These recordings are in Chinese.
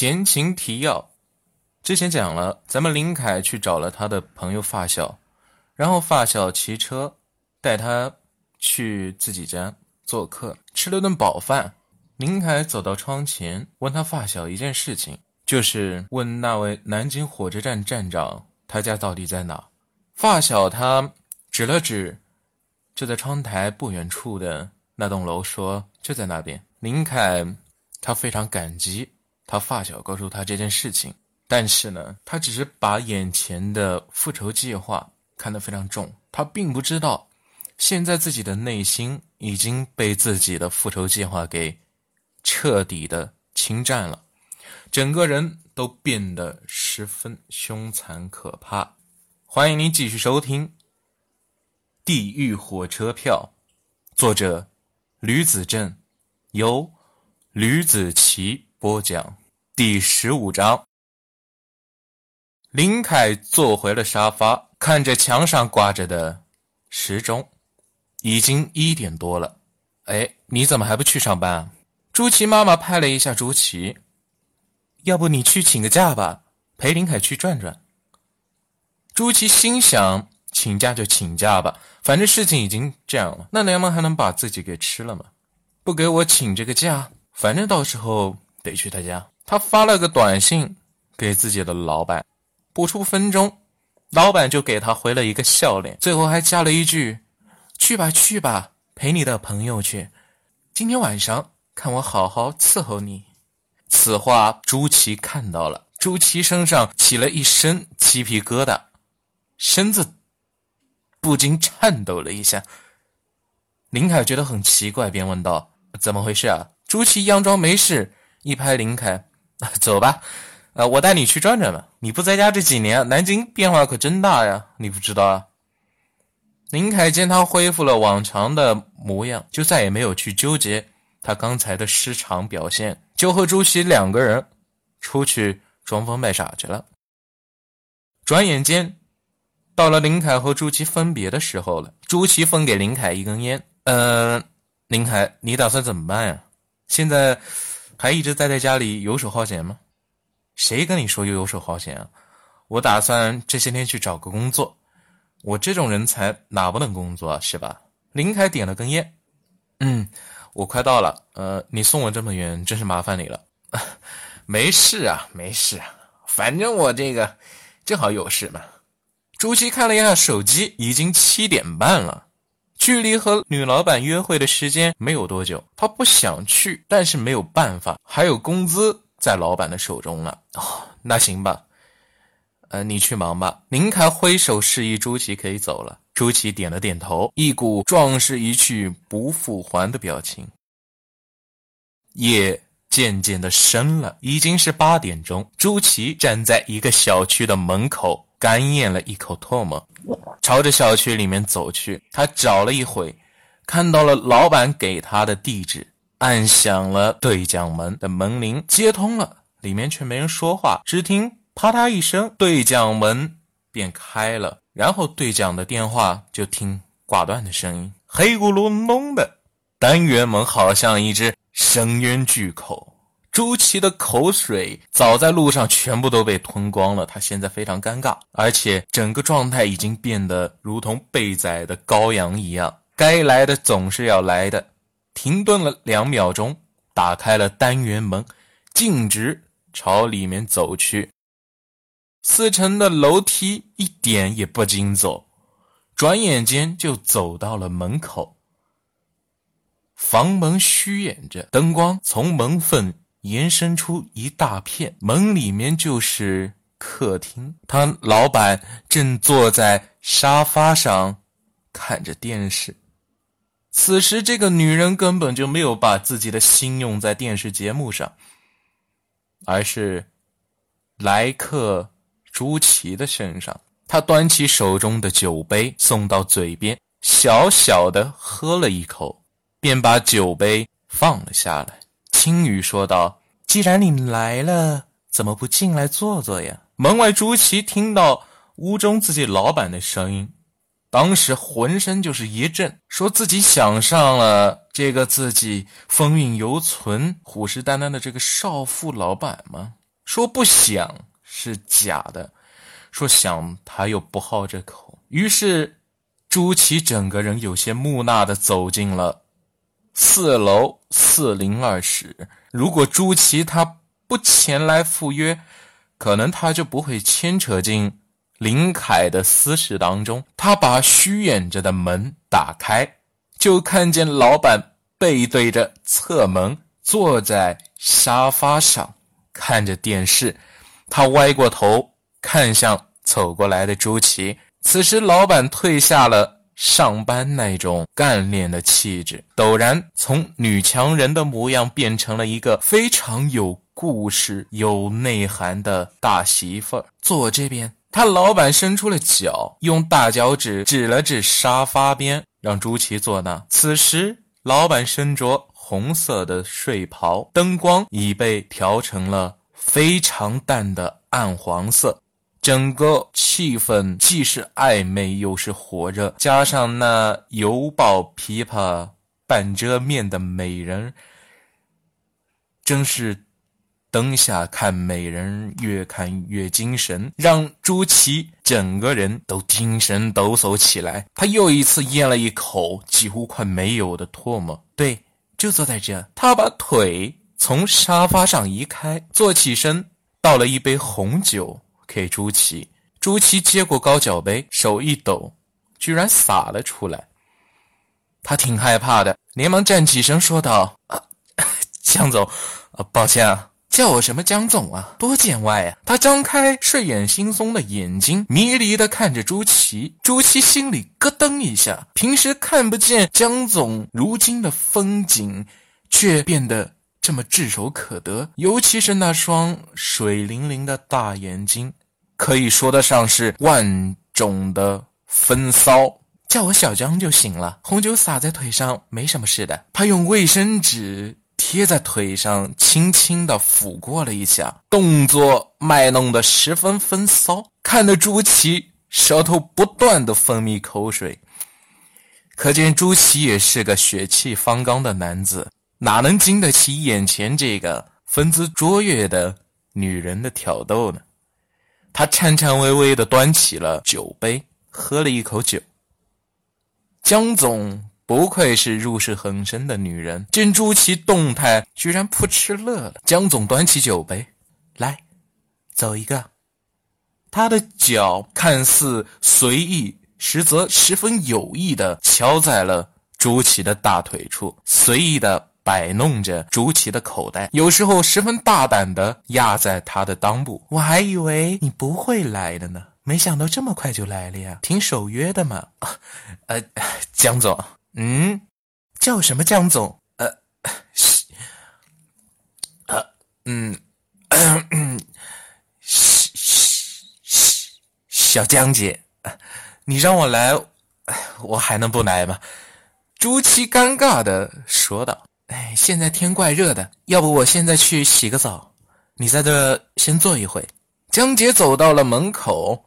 前情提要：之前讲了，咱们林凯去找了他的朋友发小，然后发小骑车带他去自己家做客，吃了顿饱饭。林凯走到窗前，问他发小一件事情，就是问那位南京火车站站长他家到底在哪。发小他指了指就在窗台不远处的那栋楼，说就在那边。林凯他非常感激。他发小告诉他这件事情，但是呢，他只是把眼前的复仇计划看得非常重。他并不知道，现在自己的内心已经被自己的复仇计划给彻底的侵占了，整个人都变得十分凶残可怕。欢迎您继续收听《地狱火车票》，作者吕子正，由吕子奇播讲。第十五章，林凯坐回了沙发，看着墙上挂着的时钟，已经一点多了。哎，你怎么还不去上班啊？朱琪妈妈拍了一下朱琪，要不你去请个假吧，陪林凯去转转。朱琪心想，请假就请假吧，反正事情已经这样了，那娘们还能把自己给吃了吗？不给我请这个假，反正到时候得去他家。他发了个短信给自己的老板，不出分钟，老板就给他回了一个笑脸，最后还加了一句：“去吧去吧，陪你的朋友去，今天晚上看我好好伺候你。”此话朱琪看到了，朱琪身上起了一身鸡皮疙瘩，身子不禁颤抖了一下。林凯觉得很奇怪，便问道：“怎么回事啊？”朱琪佯装没事，一拍林凯。走吧，呃，我带你去转转吧。你不在家这几年，南京变化可真大呀，你不知道啊？林凯见他恢复了往常的模样，就再也没有去纠结他刚才的失常表现，就和朱熹两个人出去装疯卖傻去了。转眼间，到了林凯和朱熹分别的时候了。朱熹分给林凯一根烟，呃，林凯，你打算怎么办呀？现在。还一直待在家里游手好闲吗？谁跟你说又游手好闲啊？我打算这些天去找个工作。我这种人才哪不能工作啊？是吧？林凯点了根烟。嗯，我快到了。呃，你送我这么远，真是麻烦你了。没事啊，没事啊，反正我这个正好有事嘛。朱熹看了一下手机，已经七点半了。距离和女老板约会的时间没有多久，他不想去，但是没有办法，还有工资在老板的手中呢。哦，那行吧，呃，你去忙吧。林凯挥手示意朱琪可以走了，朱琪点了点头，一股壮士一去不复还的表情。夜渐渐的深了，已经是八点钟。朱琪站在一个小区的门口。干咽了一口唾沫，朝着小区里面走去。他找了一会，看到了老板给他的地址，按响了对讲门的门铃，接通了，里面却没人说话。只听啪嗒一声，对讲门便开了，然后对讲的电话就听挂断的声音，黑咕隆咚的，单元门好像一只深渊巨口。朱琪的口水早在路上全部都被吞光了，他现在非常尴尬，而且整个状态已经变得如同被宰的羔羊一样，该来的总是要来的。停顿了两秒钟，打开了单元门，径直朝里面走去。四层的楼梯一点也不经走，转眼间就走到了门口。房门虚掩着，灯光从门缝。延伸出一大片，门里面就是客厅。他老板正坐在沙发上看着电视。此时，这个女人根本就没有把自己的心用在电视节目上，而是来客朱奇的身上。他端起手中的酒杯，送到嘴边，小小的喝了一口，便把酒杯放了下来。轻语说道：“既然你来了，怎么不进来坐坐呀？”门外朱祁听到屋中自己老板的声音，当时浑身就是一震，说自己想上了这个自己风韵犹存、虎视眈眈的这个少妇老板吗？说不想是假的，说想他又不好这口。于是朱祁整个人有些木讷的走进了四楼四零二室。如果朱祁他不前来赴约，可能他就不会牵扯进林凯的私事当中。他把虚掩着的门打开，就看见老板背对着侧门坐在沙发上看着电视。他歪过头看向走过来的朱祁。此时，老板褪下了上班那种干练的气质，陡然从女强人的模样变成了一个非常有。故事有内涵的大媳妇儿坐这边，他老板伸出了脚，用大脚趾指了指沙发边，让朱祁坐那。此时，老板身着红色的睡袍，灯光已被调成了非常淡的暗黄色，整个气氛既是暧昧又是火热，加上那犹抱琵琶半遮面的美人，真是。灯下看美人，越看越精神，让朱祁整个人都精神抖擞起来。他又一次咽了一口几乎快没有的唾沫。对，就坐在这。他把腿从沙发上移开，坐起身，倒了一杯红酒给朱祁。朱祁接过高脚杯，手一抖，居然洒了出来。他挺害怕的，连忙站起身说道：“啊，江总，啊，抱歉啊。”叫我什么江总啊？多见外啊！他张开睡眼惺忪的眼睛，迷离的看着朱祁。朱祁心里咯噔一下，平时看不见江总，如今的风景却变得这么炙手可得。尤其是那双水灵灵的大眼睛，可以说得上是万种的风骚。叫我小江就行了。红酒洒在腿上，没什么事的。他用卫生纸。贴在腿上，轻轻的抚过了一下，动作卖弄的十分风骚，看得朱祁舌头不断的分泌口水，可见朱祁也是个血气方刚的男子，哪能经得起眼前这个风姿卓越的女人的挑逗呢？他颤颤巍巍的端起了酒杯，喝了一口酒。江总。不愧是入世很深的女人，见朱祁动态，居然扑哧乐了。江总端起酒杯，来，走一个。他的脚看似随意，实则十分有意的敲在了朱祁的大腿处，随意的摆弄着朱祁的口袋，有时候十分大胆的压在他的裆部。我还以为你不会来的呢，没想到这么快就来了呀，挺守约的嘛。呃，江总。嗯，叫什么江总？呃，呃，嗯，小江姐，你让我来，我还能不来吗？朱七尴尬的说道：“哎，现在天怪热的，要不我现在去洗个澡，你在这先坐一会。”江姐走到了门口，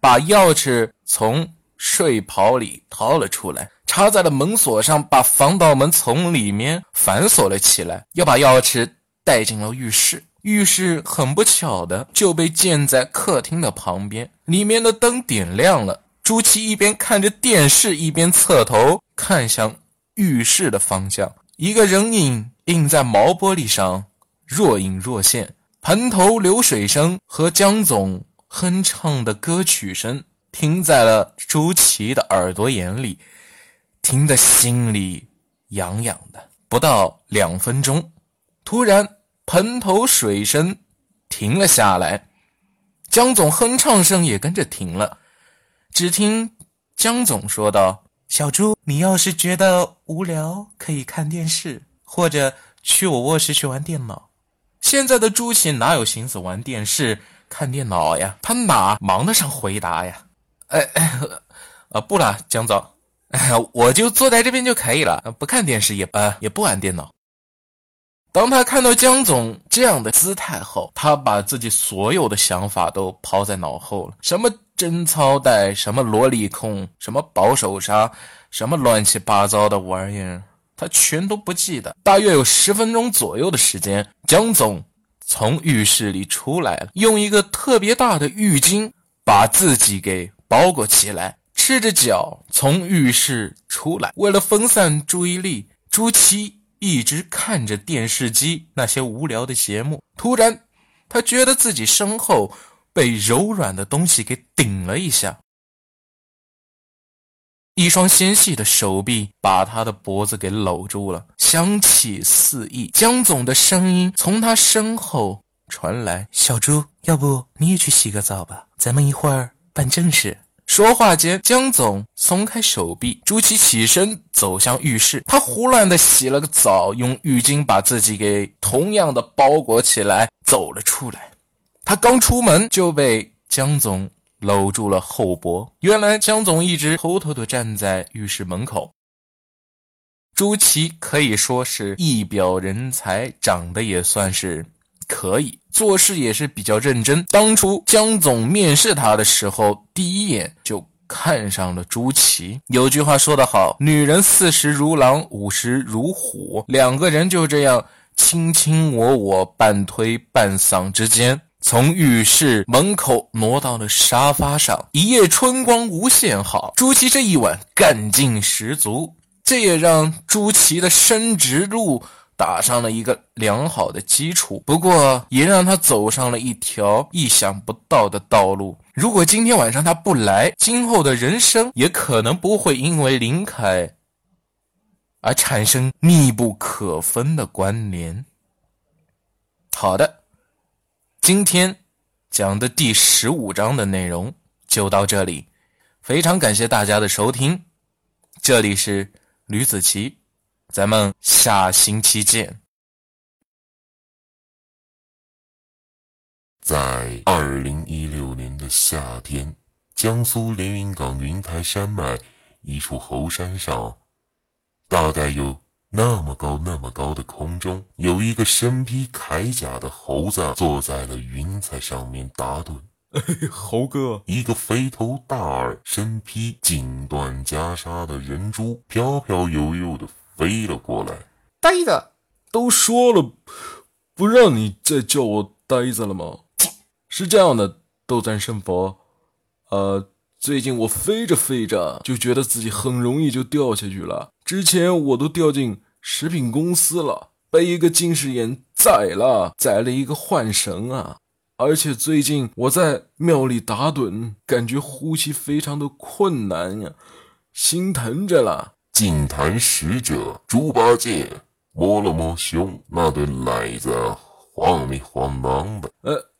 把钥匙从。睡袍里掏了出来，插在了门锁上，把防盗门从里面反锁了起来，又把钥匙带进了浴室。浴室很不巧的就被建在客厅的旁边，里面的灯点亮了。朱七一边看着电视，一边侧头看向浴室的方向，一个人影映在毛玻璃上，若隐若现。盆头流水声和江总哼唱的歌曲声。听在了朱祁的耳朵眼里，听得心里痒痒的。不到两分钟，突然盆头水声停了下来，江总哼唱声也跟着停了。只听江总说道：“小朱，你要是觉得无聊，可以看电视，或者去我卧室去玩电脑。”现在的朱祁哪有心思玩电视、看电脑呀？他哪忙得上回答呀？哎哎，呃，不了，江总，我就坐在这边就可以了，不看电视，也呃也不玩电脑。当他看到江总这样的姿态后，他把自己所有的想法都抛在脑后了，什么贞操带，什么萝莉控，什么保守杀，什么乱七八糟的玩意儿，他全都不记得。大约有十分钟左右的时间，江总从浴室里出来了，用一个特别大的浴巾把自己给包裹起来，赤着脚从浴室出来。为了分散注意力，朱七一直看着电视机那些无聊的节目。突然，他觉得自己身后被柔软的东西给顶了一下。一双纤细的手臂把他的脖子给搂住了，香气四溢。江总的声音从他身后传来：“小朱，要不你也去洗个澡吧，咱们一会儿办正事。”说话间，江总松开手臂，朱祁起身走向浴室。他胡乱的洗了个澡，用浴巾把自己给同样的包裹起来，走了出来。他刚出门就被江总。搂住了后脖。原来江总一直偷偷的站在浴室门口。朱祁可以说是一表人才，长得也算是可以，做事也是比较认真。当初江总面试他的时候，第一眼就看上了朱祁。有句话说得好：“女人四十如狼，五十如虎。”两个人就这样卿卿我我，半推半搡之间。从浴室门口挪到了沙发上，一夜春光无限好。朱祁这一晚干劲十足，这也让朱祁的升职路打上了一个良好的基础。不过，也让他走上了一条意想不到的道路。如果今天晚上他不来，今后的人生也可能不会因为林凯而产生密不可分的关联。好的。今天讲的第十五章的内容就到这里，非常感谢大家的收听，这里是吕子奇，咱们下星期见。在二零一六年的夏天，江苏连云港云台山脉一处猴山上，大概有。那么高，那么高的空中，有一个身披铠甲的猴子坐在了云彩上面打盹。猴哥，一个肥头大耳、身披锦缎袈裟的人猪飘飘悠悠的飞了过来。呆子，都说了不让你再叫我呆子了吗？是这样的，斗战胜佛，呃，最近我飞着飞着就觉得自己很容易就掉下去了。之前我都掉进食品公司了，被一个近视眼宰了，宰了一个幻神啊！而且最近我在庙里打盹，感觉呼吸非常的困难呀，心疼着了。净坛使者猪八戒摸了摸胸，那对奶子晃里晃荡的。呃，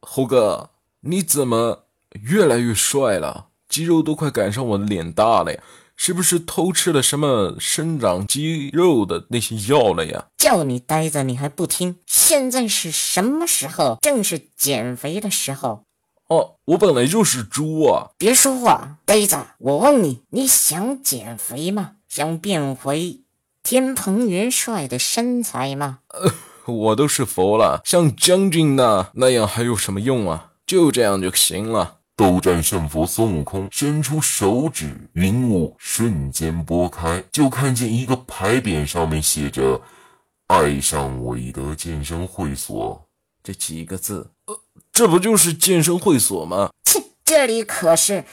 猴哥，你怎么越来越帅了？肌肉都快赶上我的脸大了呀！是不是偷吃了什么生长肌肉的那些药了呀？叫你呆着，你还不听？现在是什么时候？正是减肥的时候。哦，我本来就是猪啊！别说话，呆子，我问你，你想减肥吗？想变回天蓬元帅的身材吗？呃，我都是佛了，像将军那那样还有什么用啊？就这样就行了。斗战胜佛孙悟空伸出手指，云雾瞬间拨开，就看见一个牌匾，上面写着“爱上韦德健身会所”这几个字。呃，这不就是健身会所吗？切，这里可是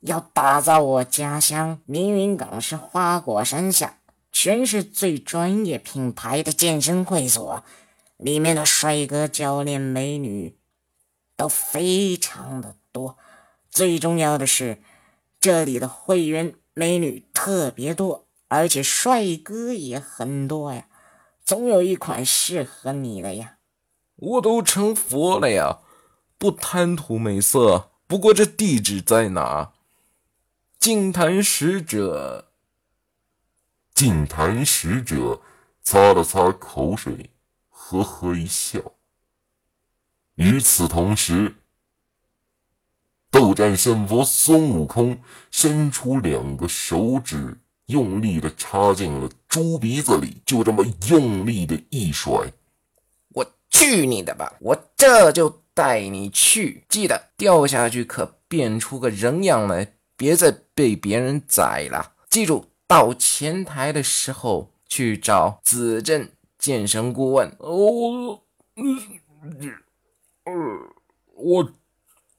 要打造我家乡连云港市花果山下全市最专业品牌的健身会所，里面的帅哥教练、美女都非常的。多，最重要的是，这里的会员美女特别多，而且帅哥也很多呀，总有一款适合你的呀。我都成佛了呀，不贪图美色。不过这地址在哪？净坛使者，净坛使者擦了擦口水，呵呵一笑。与此同时。斗战胜佛孙悟空伸出两个手指，用力的插进了猪鼻子里，就这么用力的一甩。我去你的吧！我这就带你去，记得掉下去可变出个人样来，别再被别人宰了。记住，到前台的时候去找子正健身顾问。哦，我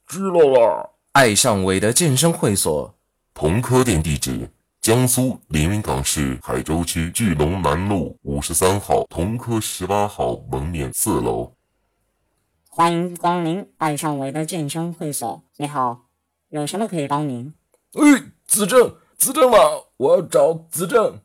知道了。爱上伟的健身会所，同科店地址：江苏连云港市海州区巨龙南路五十三号同科十八号门面四楼。欢迎光临爱上伟的健身会所。你好，有什么可以帮您？哎，子正，子正吗，我要找子正。